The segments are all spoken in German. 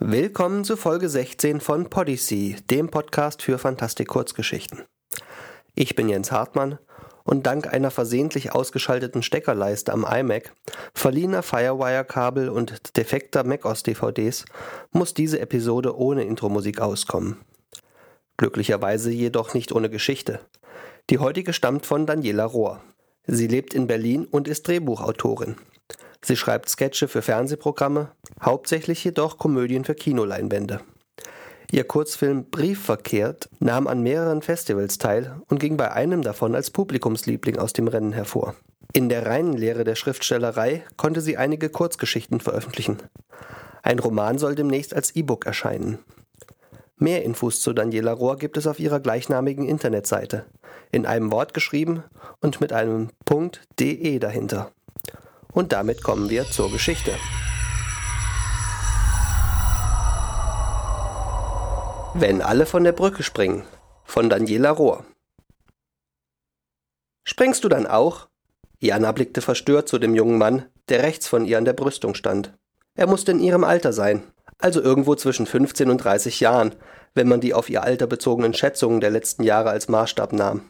Willkommen zu Folge 16 von Podyssey, dem Podcast für Fantastik-Kurzgeschichten. Ich bin Jens Hartmann und dank einer versehentlich ausgeschalteten Steckerleiste am iMac, verliehener Firewire-Kabel und defekter macOS-DVDs muss diese Episode ohne Intro-Musik auskommen. Glücklicherweise jedoch nicht ohne Geschichte. Die heutige stammt von Daniela Rohr. Sie lebt in Berlin und ist Drehbuchautorin. Sie schreibt Sketche für Fernsehprogramme, hauptsächlich jedoch Komödien für Kinoleinwände. Ihr Kurzfilm Briefverkehrt nahm an mehreren Festivals teil und ging bei einem davon als Publikumsliebling aus dem Rennen hervor. In der reinen Lehre der Schriftstellerei konnte sie einige Kurzgeschichten veröffentlichen. Ein Roman soll demnächst als E-Book erscheinen. Mehr Infos zu Daniela Rohr gibt es auf ihrer gleichnamigen Internetseite, in einem Wort geschrieben und mit einem .de dahinter. Und damit kommen wir zur Geschichte. Wenn alle von der Brücke springen von Daniela Rohr. Springst du dann auch? Jana blickte verstört zu dem jungen Mann, der rechts von ihr an der Brüstung stand. Er musste in ihrem Alter sein, also irgendwo zwischen 15 und 30 Jahren, wenn man die auf ihr Alter bezogenen Schätzungen der letzten Jahre als Maßstab nahm.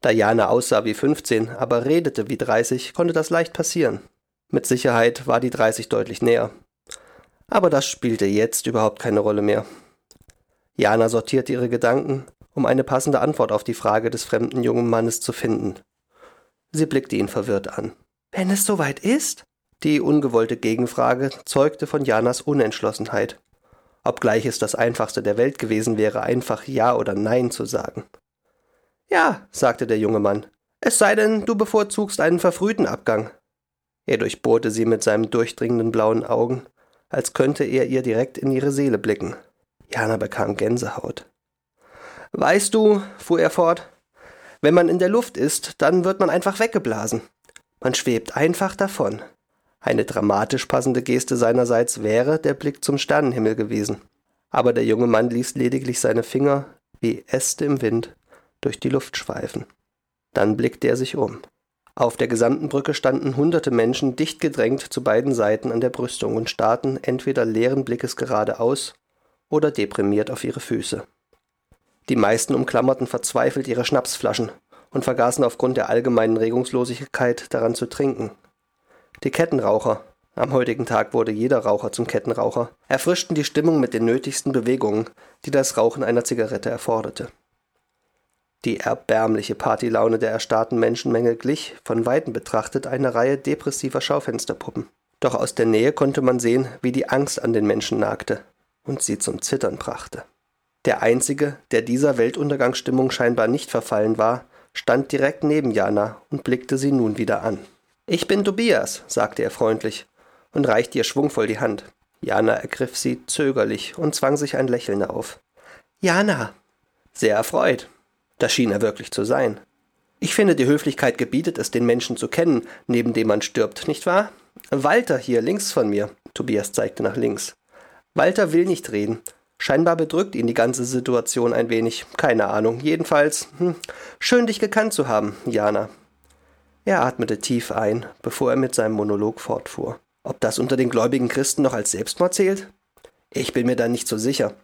Da Jana aussah wie 15, aber redete wie 30, konnte das leicht passieren. Mit Sicherheit war die 30 deutlich näher. Aber das spielte jetzt überhaupt keine Rolle mehr. Jana sortierte ihre Gedanken, um eine passende Antwort auf die Frage des fremden jungen Mannes zu finden. Sie blickte ihn verwirrt an. Wenn es soweit ist? Die ungewollte Gegenfrage zeugte von Janas Unentschlossenheit, obgleich es das einfachste der Welt gewesen wäre, einfach Ja oder Nein zu sagen. Ja, sagte der junge Mann, es sei denn, du bevorzugst einen verfrühten Abgang. Er durchbohrte sie mit seinen durchdringenden blauen Augen, als könnte er ihr direkt in ihre Seele blicken. Jana bekam Gänsehaut. Weißt du, fuhr er fort, wenn man in der Luft ist, dann wird man einfach weggeblasen. Man schwebt einfach davon. Eine dramatisch passende Geste seinerseits wäre der Blick zum Sternenhimmel gewesen. Aber der junge Mann ließ lediglich seine Finger, wie Äste im Wind, durch die Luft schweifen. Dann blickte er sich um. Auf der gesamten Brücke standen hunderte Menschen dicht gedrängt zu beiden Seiten an der Brüstung und starrten entweder leeren Blickes geradeaus oder deprimiert auf ihre Füße. Die meisten umklammerten verzweifelt ihre Schnapsflaschen und vergaßen aufgrund der allgemeinen Regungslosigkeit daran zu trinken, die Kettenraucher, am heutigen Tag wurde jeder Raucher zum Kettenraucher, erfrischten die Stimmung mit den nötigsten Bewegungen, die das Rauchen einer Zigarette erforderte. Die erbärmliche Partylaune der erstarrten Menschenmenge glich, von weitem betrachtet, einer Reihe depressiver Schaufensterpuppen. Doch aus der Nähe konnte man sehen, wie die Angst an den Menschen nagte und sie zum Zittern brachte. Der einzige, der dieser Weltuntergangsstimmung scheinbar nicht verfallen war, stand direkt neben Jana und blickte sie nun wieder an. Ich bin Tobias, sagte er freundlich und reichte ihr schwungvoll die Hand. Jana ergriff sie zögerlich und zwang sich ein Lächeln auf. Jana. Sehr erfreut. Das schien er wirklich zu sein. Ich finde, die Höflichkeit gebietet es, den Menschen zu kennen, neben dem man stirbt, nicht wahr? Walter hier links von mir. Tobias zeigte nach links. Walter will nicht reden. Scheinbar bedrückt ihn die ganze Situation ein wenig. Keine Ahnung. Jedenfalls, hm, schön dich gekannt zu haben, Jana. Er atmete tief ein, bevor er mit seinem Monolog fortfuhr. Ob das unter den gläubigen Christen noch als Selbstmord zählt? Ich bin mir da nicht so sicher.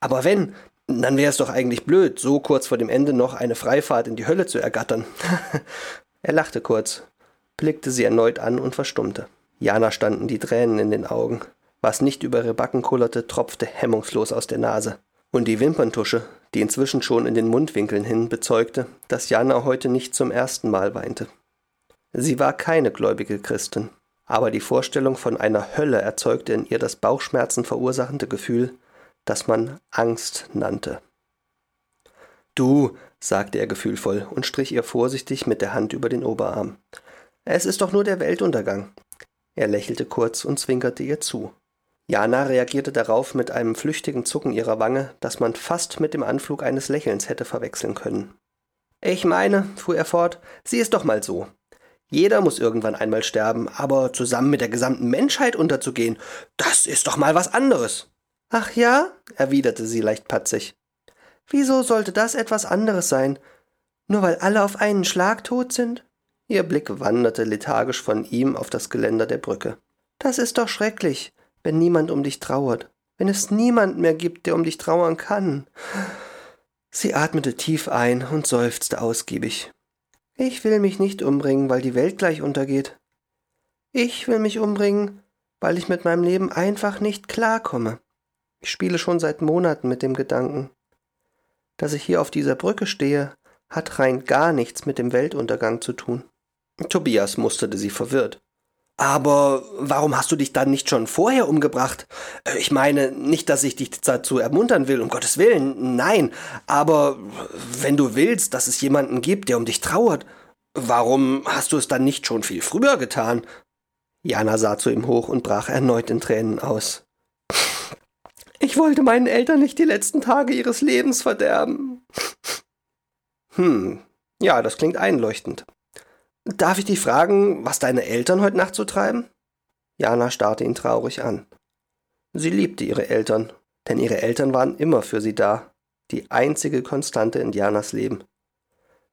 Aber wenn, dann wäre es doch eigentlich blöd, so kurz vor dem Ende noch eine Freifahrt in die Hölle zu ergattern. er lachte kurz, blickte sie erneut an und verstummte. Jana standen die Tränen in den Augen. Was nicht über ihre Backen kullerte, tropfte hemmungslos aus der Nase. Und die Wimperntusche, die inzwischen schon in den Mundwinkeln hin bezeugte, dass Jana heute nicht zum ersten Mal weinte. Sie war keine gläubige Christin, aber die Vorstellung von einer Hölle erzeugte in ihr das Bauchschmerzen verursachende Gefühl, das man Angst nannte. Du, sagte er gefühlvoll und strich ihr vorsichtig mit der Hand über den Oberarm. Es ist doch nur der Weltuntergang. Er lächelte kurz und zwinkerte ihr zu. Jana reagierte darauf mit einem flüchtigen Zucken ihrer Wange, das man fast mit dem Anflug eines Lächelns hätte verwechseln können. Ich meine, fuhr er fort, sieh es doch mal so. Jeder muss irgendwann einmal sterben, aber zusammen mit der gesamten Menschheit unterzugehen, das ist doch mal was anderes. Ach ja? erwiderte sie leicht patzig. Wieso sollte das etwas anderes sein? Nur weil alle auf einen Schlag tot sind? Ihr Blick wanderte lethargisch von ihm auf das Geländer der Brücke. Das ist doch schrecklich, wenn niemand um dich trauert. wenn es niemand mehr gibt, der um dich trauern kann. Sie atmete tief ein und seufzte ausgiebig. Ich will mich nicht umbringen, weil die Welt gleich untergeht. Ich will mich umbringen, weil ich mit meinem Leben einfach nicht klarkomme. Ich spiele schon seit Monaten mit dem Gedanken. Dass ich hier auf dieser Brücke stehe, hat rein gar nichts mit dem Weltuntergang zu tun. Tobias musterte sie verwirrt. Aber warum hast du dich dann nicht schon vorher umgebracht? Äh, ich meine, nicht, dass ich dich dazu ermuntern will, um Gottes Willen, nein, aber wenn du willst, dass es jemanden gibt, der um dich trauert, warum hast du es dann nicht schon viel früher getan? Jana sah zu ihm hoch und brach erneut in Tränen aus. Ich wollte meinen Eltern nicht die letzten Tage ihres Lebens verderben. Hm, ja, das klingt einleuchtend. Darf ich dich fragen, was deine Eltern heute Nacht so treiben? Jana starrte ihn traurig an. Sie liebte ihre Eltern, denn ihre Eltern waren immer für sie da, die einzige Konstante in Janas Leben.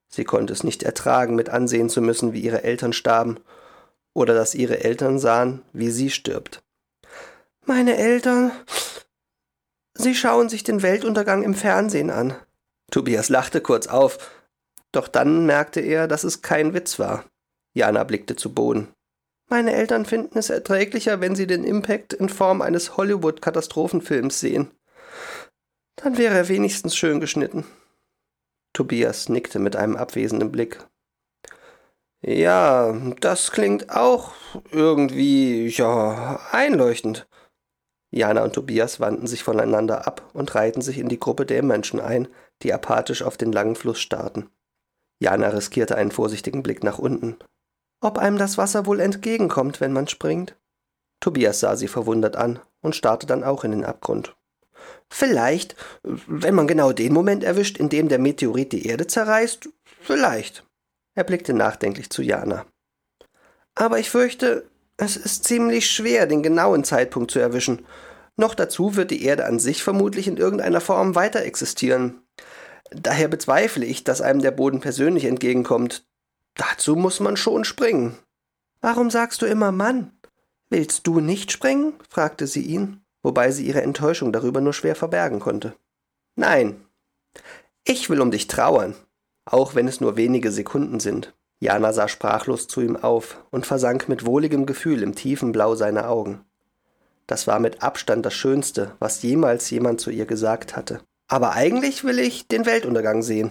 Sie konnte es nicht ertragen, mit ansehen zu müssen, wie ihre Eltern starben, oder dass ihre Eltern sahen, wie sie stirbt. Meine Eltern. Sie schauen sich den Weltuntergang im Fernsehen an. Tobias lachte kurz auf, doch dann merkte er, dass es kein Witz war. Jana blickte zu Boden. Meine Eltern finden es erträglicher, wenn sie den Impact in Form eines Hollywood-Katastrophenfilms sehen. Dann wäre er wenigstens schön geschnitten. Tobias nickte mit einem abwesenden Blick. Ja, das klingt auch irgendwie, ja, einleuchtend. Jana und Tobias wandten sich voneinander ab und reihten sich in die Gruppe der Menschen ein, die apathisch auf den langen Fluss starrten. Jana riskierte einen vorsichtigen Blick nach unten. Ob einem das Wasser wohl entgegenkommt, wenn man springt? Tobias sah sie verwundert an und starrte dann auch in den Abgrund. Vielleicht, wenn man genau den Moment erwischt, in dem der Meteorit die Erde zerreißt, vielleicht. Er blickte nachdenklich zu Jana. Aber ich fürchte, es ist ziemlich schwer, den genauen Zeitpunkt zu erwischen. Noch dazu wird die Erde an sich vermutlich in irgendeiner Form weiter existieren. Daher bezweifle ich, dass einem der Boden persönlich entgegenkommt. Dazu muss man schon springen. Warum sagst du immer Mann? Willst du nicht springen? fragte sie ihn, wobei sie ihre Enttäuschung darüber nur schwer verbergen konnte. Nein. Ich will um dich trauern auch wenn es nur wenige Sekunden sind. Jana sah sprachlos zu ihm auf und versank mit wohligem Gefühl im tiefen Blau seiner Augen. Das war mit Abstand das Schönste, was jemals jemand zu ihr gesagt hatte. Aber eigentlich will ich den Weltuntergang sehen.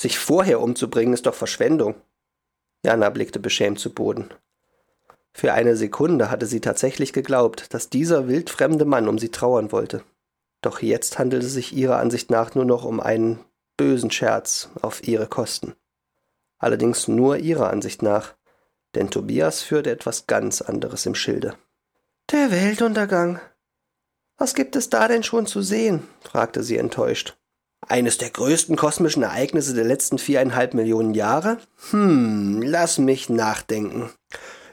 Sich vorher umzubringen ist doch Verschwendung. Jana blickte beschämt zu Boden. Für eine Sekunde hatte sie tatsächlich geglaubt, dass dieser wildfremde Mann um sie trauern wollte. Doch jetzt handelte es sich ihrer Ansicht nach nur noch um einen bösen Scherz auf ihre Kosten. Allerdings nur ihrer Ansicht nach, denn Tobias führte etwas ganz anderes im Schilde. Der Weltuntergang. Was gibt es da denn schon zu sehen? fragte sie enttäuscht. Eines der größten kosmischen Ereignisse der letzten viereinhalb Millionen Jahre? Hm, lass mich nachdenken.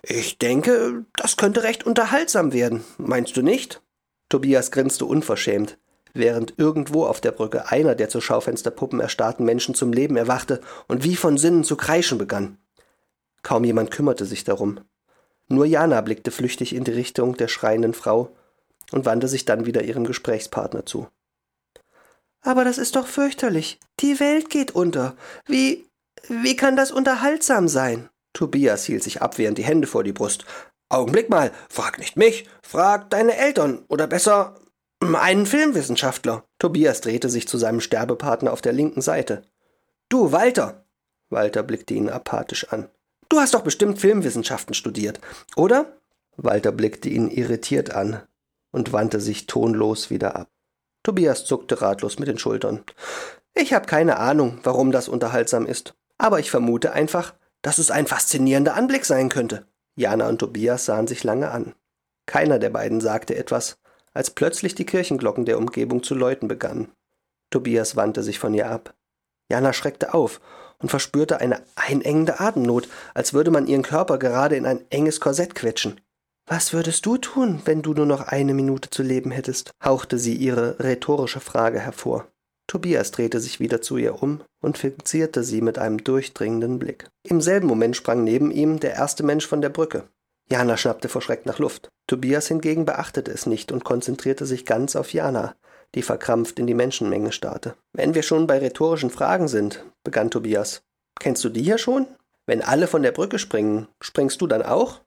Ich denke, das könnte recht unterhaltsam werden, meinst du nicht? Tobias grinste unverschämt während irgendwo auf der Brücke einer der zur Schaufensterpuppen erstarrten Menschen zum Leben erwachte und wie von Sinnen zu kreischen begann. Kaum jemand kümmerte sich darum. Nur Jana blickte flüchtig in die Richtung der schreienden Frau und wandte sich dann wieder ihrem Gesprächspartner zu. Aber das ist doch fürchterlich. Die Welt geht unter. Wie. wie kann das unterhaltsam sein? Tobias hielt sich abwehrend die Hände vor die Brust. Augenblick mal, frag nicht mich, frag deine Eltern, oder besser einen Filmwissenschaftler. Tobias drehte sich zu seinem Sterbepartner auf der linken Seite. Du, Walter. Walter blickte ihn apathisch an. Du hast doch bestimmt Filmwissenschaften studiert, oder? Walter blickte ihn irritiert an und wandte sich tonlos wieder ab. Tobias zuckte ratlos mit den Schultern. Ich habe keine Ahnung, warum das unterhaltsam ist, aber ich vermute einfach, dass es ein faszinierender Anblick sein könnte. Jana und Tobias sahen sich lange an. Keiner der beiden sagte etwas, als plötzlich die Kirchenglocken der Umgebung zu läuten begannen. Tobias wandte sich von ihr ab. Jana schreckte auf und verspürte eine einengende Atemnot, als würde man ihren Körper gerade in ein enges Korsett quetschen. Was würdest du tun, wenn du nur noch eine Minute zu leben hättest? hauchte sie ihre rhetorische Frage hervor. Tobias drehte sich wieder zu ihr um und fixierte sie mit einem durchdringenden Blick. Im selben Moment sprang neben ihm der erste Mensch von der Brücke. Jana schnappte vor Schreck nach Luft. Tobias hingegen beachtete es nicht und konzentrierte sich ganz auf Jana, die verkrampft in die Menschenmenge starrte. Wenn wir schon bei rhetorischen Fragen sind, begann Tobias. Kennst du die hier schon? Wenn alle von der Brücke springen, springst du dann auch?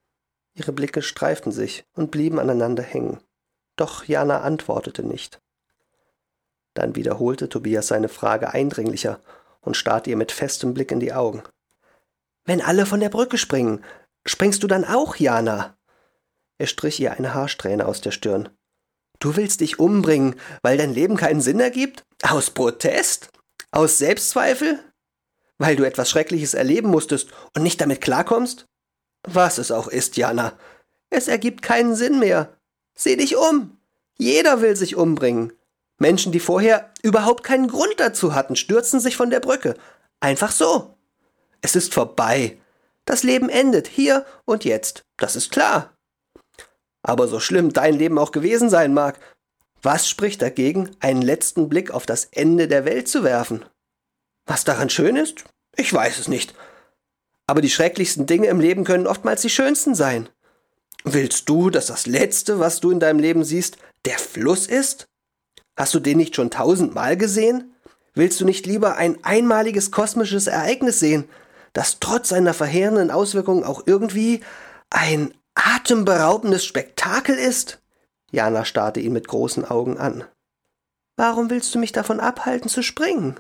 Ihre Blicke streiften sich und blieben aneinander hängen. Doch Jana antwortete nicht. Dann wiederholte Tobias seine Frage eindringlicher und starrte ihr mit festem Blick in die Augen. Wenn alle von der Brücke springen, springst du dann auch, Jana? Er strich ihr eine Haarsträhne aus der Stirn. Du willst dich umbringen, weil dein Leben keinen Sinn ergibt? Aus Protest? Aus Selbstzweifel? Weil du etwas Schreckliches erleben musstest und nicht damit klarkommst? Was es auch ist, Jana. Es ergibt keinen Sinn mehr. Sieh dich um. Jeder will sich umbringen. Menschen, die vorher überhaupt keinen Grund dazu hatten, stürzen sich von der Brücke. Einfach so. Es ist vorbei. Das Leben endet hier und jetzt. Das ist klar. Aber so schlimm dein Leben auch gewesen sein mag, was spricht dagegen, einen letzten Blick auf das Ende der Welt zu werfen? Was daran schön ist? Ich weiß es nicht. Aber die schrecklichsten Dinge im Leben können oftmals die schönsten sein. Willst du, dass das Letzte, was du in deinem Leben siehst, der Fluss ist? Hast du den nicht schon tausendmal gesehen? Willst du nicht lieber ein einmaliges kosmisches Ereignis sehen, das trotz seiner verheerenden Auswirkungen auch irgendwie ein atemberaubendes Spektakel ist? Jana starrte ihn mit großen Augen an. Warum willst du mich davon abhalten zu springen?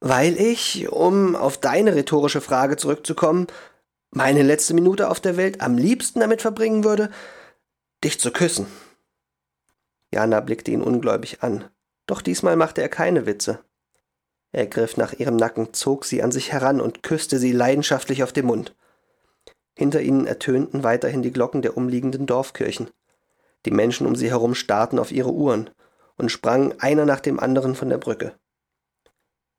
Weil ich, um auf deine rhetorische Frage zurückzukommen, meine letzte Minute auf der Welt am liebsten damit verbringen würde, dich zu küssen. Jana blickte ihn ungläubig an, doch diesmal machte er keine Witze. Er griff nach ihrem Nacken, zog sie an sich heran und küsste sie leidenschaftlich auf den Mund. Hinter ihnen ertönten weiterhin die Glocken der umliegenden Dorfkirchen. Die Menschen um sie herum starrten auf ihre Uhren und sprangen einer nach dem anderen von der Brücke.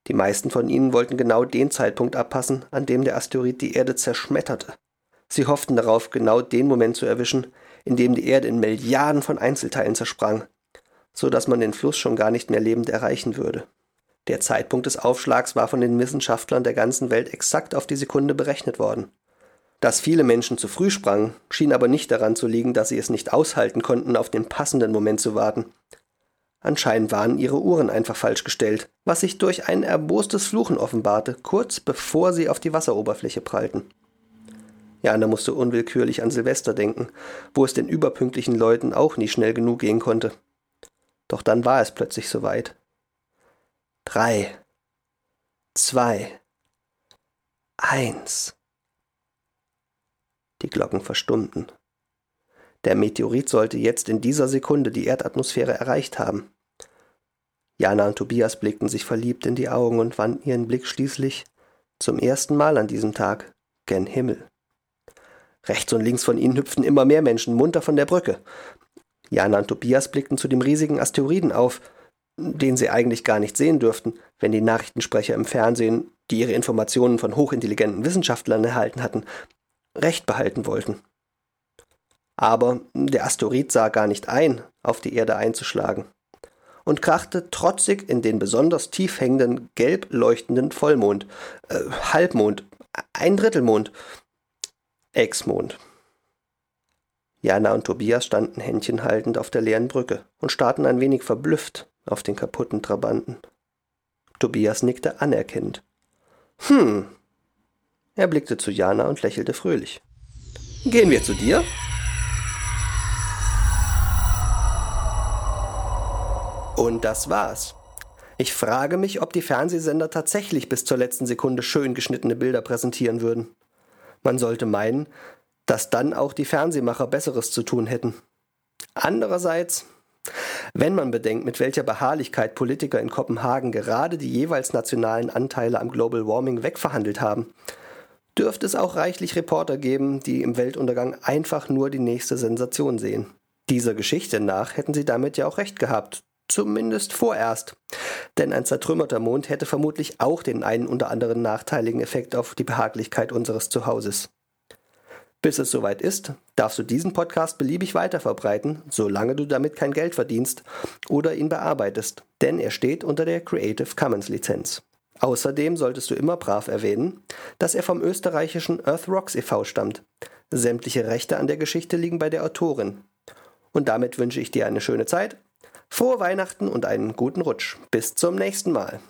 Die meisten von ihnen wollten genau den Zeitpunkt abpassen, an dem der Asteroid die Erde zerschmetterte. Sie hofften darauf, genau den Moment zu erwischen, in dem die Erde in Milliarden von Einzelteilen zersprang, so dass man den Fluss schon gar nicht mehr lebend erreichen würde. Der Zeitpunkt des Aufschlags war von den Wissenschaftlern der ganzen Welt exakt auf die Sekunde berechnet worden. Dass viele Menschen zu früh sprangen, schien aber nicht daran zu liegen, dass sie es nicht aushalten konnten, auf den passenden Moment zu warten, Anscheinend waren ihre Uhren einfach falsch gestellt, was sich durch ein erbostes Fluchen offenbarte, kurz bevor sie auf die Wasseroberfläche prallten. Jana musste unwillkürlich an Silvester denken, wo es den überpünktlichen Leuten auch nie schnell genug gehen konnte. Doch dann war es plötzlich soweit. Drei, zwei, eins. Die Glocken verstummten. Der Meteorit sollte jetzt in dieser Sekunde die Erdatmosphäre erreicht haben. Jana und Tobias blickten sich verliebt in die Augen und wandten ihren Blick schließlich zum ersten Mal an diesem Tag gen Himmel. Rechts und links von ihnen hüpften immer mehr Menschen munter von der Brücke. Jana und Tobias blickten zu dem riesigen Asteroiden auf, den sie eigentlich gar nicht sehen dürften, wenn die Nachrichtensprecher im Fernsehen, die ihre Informationen von hochintelligenten Wissenschaftlern erhalten hatten, Recht behalten wollten. Aber der Asteroid sah gar nicht ein, auf die Erde einzuschlagen und krachte trotzig in den besonders tief hängenden, gelb leuchtenden Vollmond, äh, Halbmond, ein Drittelmond, Exmond. Jana und Tobias standen Händchen haltend auf der leeren Brücke und starrten ein wenig verblüfft auf den kaputten Trabanten. Tobias nickte anerkennend. Hm. Er blickte zu Jana und lächelte fröhlich. Gehen wir zu dir? Und das war's. Ich frage mich, ob die Fernsehsender tatsächlich bis zur letzten Sekunde schön geschnittene Bilder präsentieren würden. Man sollte meinen, dass dann auch die Fernsehmacher Besseres zu tun hätten. Andererseits, wenn man bedenkt, mit welcher Beharrlichkeit Politiker in Kopenhagen gerade die jeweils nationalen Anteile am Global Warming wegverhandelt haben, dürfte es auch reichlich Reporter geben, die im Weltuntergang einfach nur die nächste Sensation sehen. Dieser Geschichte nach hätten sie damit ja auch recht gehabt, Zumindest vorerst. Denn ein zertrümmerter Mond hätte vermutlich auch den einen oder anderen nachteiligen Effekt auf die Behaglichkeit unseres Zuhauses. Bis es soweit ist, darfst du diesen Podcast beliebig weiterverbreiten, solange du damit kein Geld verdienst oder ihn bearbeitest, denn er steht unter der Creative Commons Lizenz. Außerdem solltest du immer brav erwähnen, dass er vom österreichischen Earth Rocks e.V. stammt, Sämtliche Rechte an der Geschichte liegen bei der Autorin. Und damit wünsche ich dir eine schöne Zeit, frohe Weihnachten und einen guten Rutsch. Bis zum nächsten Mal.